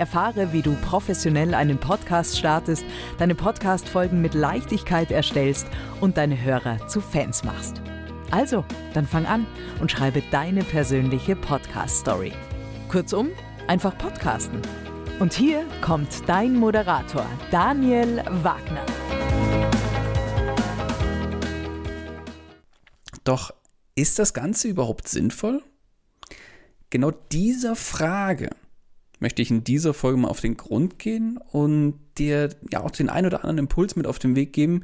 Erfahre, wie du professionell einen Podcast startest, deine Podcast-Folgen mit Leichtigkeit erstellst und deine Hörer zu Fans machst. Also, dann fang an und schreibe deine persönliche Podcast-Story. Kurzum, einfach podcasten. Und hier kommt dein Moderator, Daniel Wagner. Doch ist das Ganze überhaupt sinnvoll? Genau dieser Frage möchte ich in dieser Folge mal auf den Grund gehen und dir ja auch den ein oder anderen Impuls mit auf den Weg geben,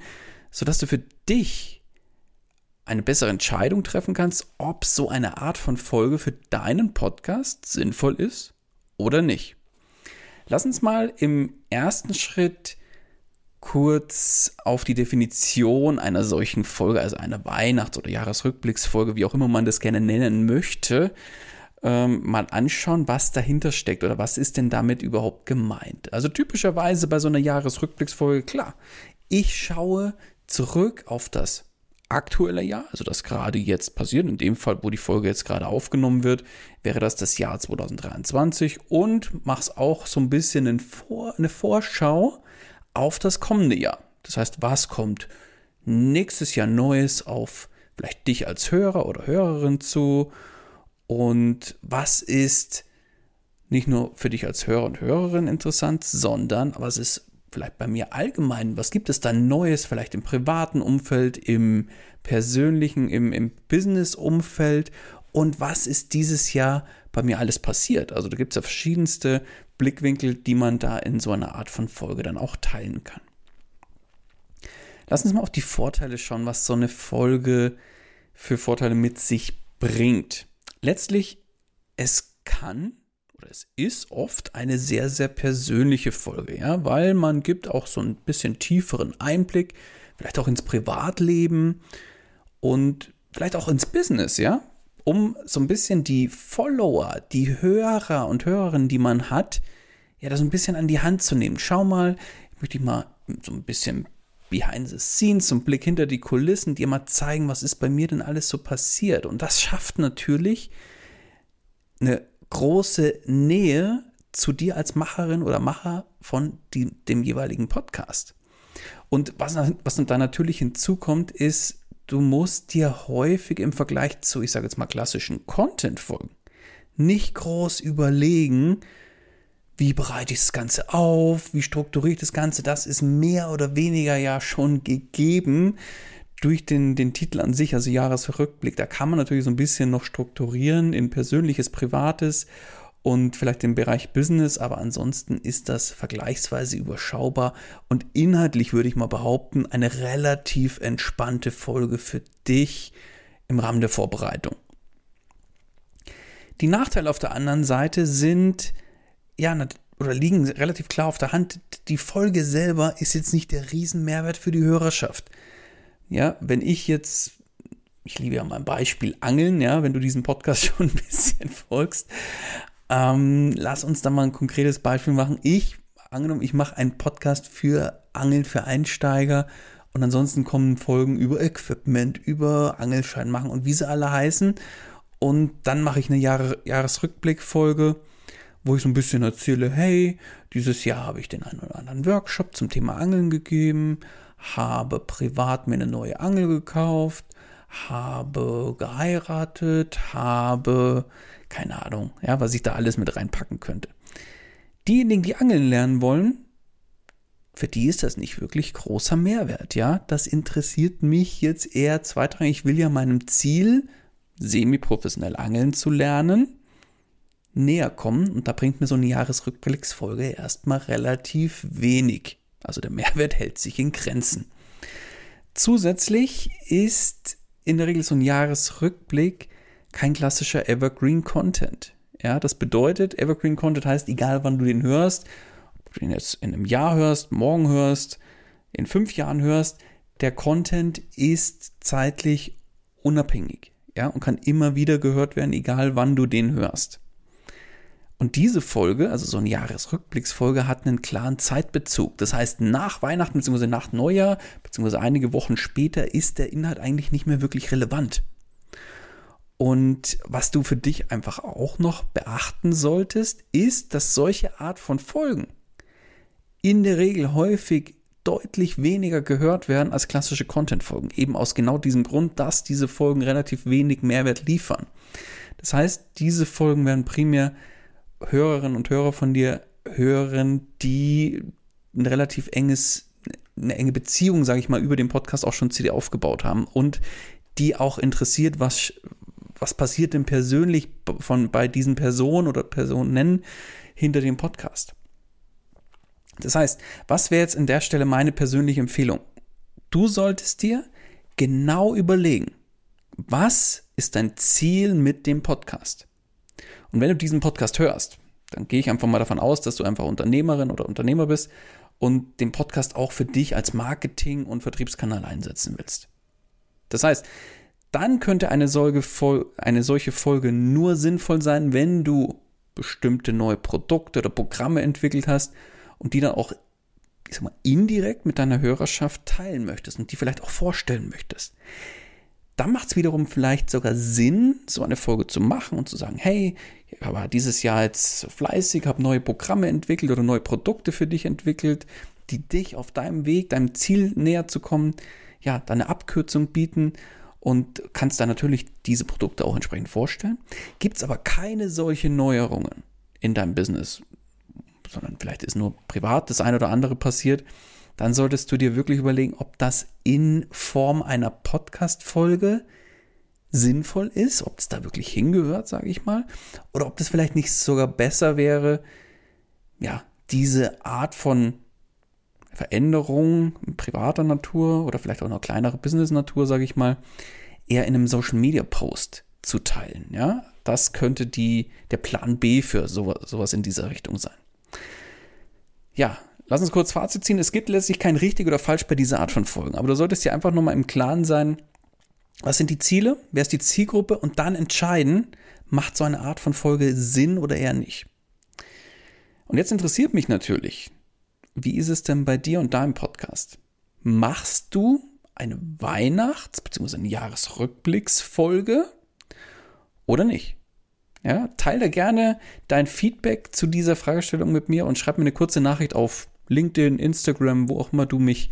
sodass du für dich eine bessere Entscheidung treffen kannst, ob so eine Art von Folge für deinen Podcast sinnvoll ist oder nicht. Lass uns mal im ersten Schritt kurz auf die Definition einer solchen Folge, also einer Weihnachts- oder Jahresrückblicksfolge, wie auch immer man das gerne nennen möchte, ähm, mal anschauen, was dahinter steckt oder was ist denn damit überhaupt gemeint. Also typischerweise bei so einer Jahresrückblicksfolge, klar, ich schaue zurück auf das aktuelle Jahr, also das gerade jetzt passiert, in dem Fall, wo die Folge jetzt gerade aufgenommen wird, wäre das das Jahr 2023 und mach's auch so ein bisschen Vor eine Vorschau auf das kommende Jahr. Das heißt, was kommt nächstes Jahr Neues auf vielleicht dich als Hörer oder Hörerin zu und was ist nicht nur für dich als Hörer und Hörerin interessant, sondern was ist vielleicht bei mir allgemein, was gibt es da Neues, vielleicht im privaten Umfeld, im persönlichen, im, im Business-Umfeld und was ist dieses Jahr bei mir alles passiert. Also da gibt es ja verschiedenste Blickwinkel, die man da in so einer Art von Folge dann auch teilen kann. Lass uns mal auf die Vorteile schauen, was so eine Folge für Vorteile mit sich bringt letztlich, es kann oder es ist oft eine sehr, sehr persönliche Folge, ja, weil man gibt auch so ein bisschen tieferen Einblick, vielleicht auch ins Privatleben und vielleicht auch ins Business, ja, um so ein bisschen die Follower, die Hörer und Hörerinnen, die man hat, ja, das ein bisschen an die Hand zu nehmen. Schau mal, ich möchte dich mal so ein bisschen behind the scenes, so einen Blick hinter die Kulissen, dir mal zeigen, was ist bei mir denn alles so passiert. Und das schafft natürlich eine große Nähe zu dir als Macherin oder Macher von die, dem jeweiligen Podcast. Und was, was da natürlich hinzukommt, ist, du musst dir häufig im Vergleich zu, ich sage jetzt mal, klassischen Content-Folgen nicht groß überlegen, wie bereite ich das Ganze auf, wie strukturiere ich das Ganze, das ist mehr oder weniger ja schon gegeben durch den, den Titel an sich, also Jahresrückblick. Da kann man natürlich so ein bisschen noch strukturieren in persönliches, privates und vielleicht den Bereich Business, aber ansonsten ist das vergleichsweise überschaubar und inhaltlich würde ich mal behaupten, eine relativ entspannte Folge für dich im Rahmen der Vorbereitung. Die Nachteile auf der anderen Seite sind, ja, oder liegen relativ klar auf der Hand. Die Folge selber ist jetzt nicht der Riesenmehrwert für die Hörerschaft. Ja, wenn ich jetzt, ich liebe ja mein Beispiel Angeln, ja, wenn du diesen Podcast schon ein bisschen folgst, ähm, lass uns da mal ein konkretes Beispiel machen. Ich, angenommen, ich mache einen Podcast für Angeln für Einsteiger Und ansonsten kommen Folgen über Equipment, über Angelschein machen und wie sie alle heißen. Und dann mache ich eine Jahre Jahresrückblickfolge, wo ich so ein bisschen erzähle, hey, dieses Jahr habe ich den einen oder anderen Workshop zum Thema Angeln gegeben, habe privat mir eine neue Angel gekauft, habe geheiratet, habe keine Ahnung, ja, was ich da alles mit reinpacken könnte. Diejenigen, die angeln lernen wollen, für die ist das nicht wirklich großer Mehrwert, ja. Das interessiert mich jetzt eher zweitrangig. Ich will ja meinem Ziel, semi-professionell angeln zu lernen, näher kommen. Und da bringt mir so eine Jahresrückblicksfolge erstmal relativ wenig. Also der Mehrwert hält sich in Grenzen. Zusätzlich ist in der Regel so ein Jahresrückblick kein klassischer Evergreen Content. Ja, das bedeutet, Evergreen Content heißt, egal wann du den hörst, ob du den jetzt in einem Jahr hörst, morgen hörst, in fünf Jahren hörst, der Content ist zeitlich unabhängig. Ja, und kann immer wieder gehört werden, egal wann du den hörst. Und diese Folge, also so eine Jahresrückblicksfolge, hat einen klaren Zeitbezug. Das heißt, nach Weihnachten bzw. nach Neujahr bzw. einige Wochen später ist der Inhalt eigentlich nicht mehr wirklich relevant. Und was du für dich einfach auch noch beachten solltest, ist, dass solche Art von Folgen in der Regel häufig deutlich weniger gehört werden als klassische Content-Folgen. Eben aus genau diesem Grund, dass diese Folgen relativ wenig Mehrwert liefern. Das heißt, diese Folgen werden primär Hörerinnen und Hörer von dir hören, die ein relativ enges, eine enge Beziehung, sage ich mal, über den Podcast auch schon zu dir aufgebaut haben und die auch interessiert, was, was passiert denn persönlich von, bei diesen Personen oder Personen hinter dem Podcast. Das heißt, was wäre jetzt in der Stelle meine persönliche Empfehlung? Du solltest dir genau überlegen, was ist dein Ziel mit dem Podcast? Und wenn du diesen Podcast hörst, dann gehe ich einfach mal davon aus, dass du einfach Unternehmerin oder Unternehmer bist und den Podcast auch für dich als Marketing- und Vertriebskanal einsetzen willst. Das heißt, dann könnte eine solche, eine solche Folge nur sinnvoll sein, wenn du bestimmte neue Produkte oder Programme entwickelt hast und die dann auch, ich sag mal, indirekt mit deiner Hörerschaft teilen möchtest und die vielleicht auch vorstellen möchtest. Dann macht es wiederum vielleicht sogar Sinn, so eine Folge zu machen und zu sagen, hey, ich habe dieses Jahr jetzt fleißig, habe neue Programme entwickelt oder neue Produkte für dich entwickelt, die dich auf deinem Weg, deinem Ziel näher zu kommen, ja, deine Abkürzung bieten und kannst da natürlich diese Produkte auch entsprechend vorstellen. Gibt es aber keine solche Neuerungen in deinem Business, sondern vielleicht ist nur privat das eine oder andere passiert, dann solltest du dir wirklich überlegen, ob das in Form einer Podcast-Folge sinnvoll ist, ob es da wirklich hingehört, sage ich mal, oder ob das vielleicht nicht sogar besser wäre, ja, diese Art von Veränderung privater Natur oder vielleicht auch noch kleinere Business-Natur, sage ich mal, eher in einem Social-Media-Post zu teilen. Ja, das könnte die, der Plan B für sowas, sowas in dieser Richtung sein. Ja, lass uns kurz Fazit ziehen. Es gibt letztlich kein richtig oder falsch bei dieser Art von Folgen, aber du solltest dir einfach nochmal im Klaren sein, was sind die Ziele, wer ist die Zielgruppe und dann entscheiden, macht so eine Art von Folge Sinn oder eher nicht. Und jetzt interessiert mich natürlich, wie ist es denn bei dir und deinem Podcast? Machst du eine Weihnachts- bzw. eine Jahresrückblicksfolge oder nicht? Ja, teile gerne dein Feedback zu dieser Fragestellung mit mir und schreib mir eine kurze Nachricht auf LinkedIn, Instagram, wo auch immer du mich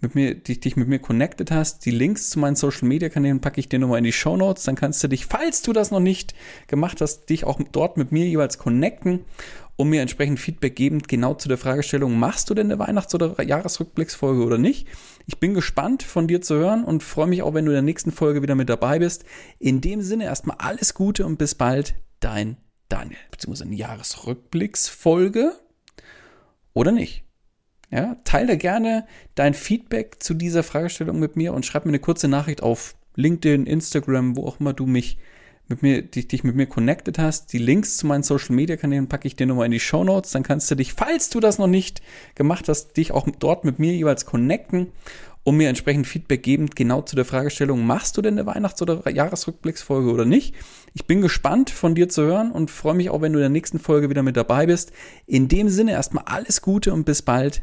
mit mir, dich, dich mit mir connected hast. Die Links zu meinen Social Media Kanälen packe ich dir nochmal in die Show Notes. Dann kannst du dich, falls du das noch nicht gemacht hast, dich auch dort mit mir jeweils connecten und mir entsprechend Feedback geben, genau zu der Fragestellung, machst du denn eine Weihnachts- oder Jahresrückblicksfolge oder nicht? Ich bin gespannt von dir zu hören und freue mich auch, wenn du in der nächsten Folge wieder mit dabei bist. In dem Sinne erstmal alles Gute und bis bald, dein Daniel. Beziehungsweise eine Jahresrückblicksfolge oder nicht? Ja, teile gerne dein Feedback zu dieser Fragestellung mit mir und schreib mir eine kurze Nachricht auf LinkedIn, Instagram, wo auch immer du mich mit mir, dich, dich mit mir connected hast. Die Links zu meinen Social Media Kanälen packe ich dir nochmal in die Show Notes. Dann kannst du dich, falls du das noch nicht gemacht hast, dich auch dort mit mir jeweils connecten und mir entsprechend Feedback geben, genau zu der Fragestellung, machst du denn eine Weihnachts- oder Jahresrückblicksfolge oder nicht? Ich bin gespannt von dir zu hören und freue mich auch, wenn du in der nächsten Folge wieder mit dabei bist. In dem Sinne erstmal alles Gute und bis bald,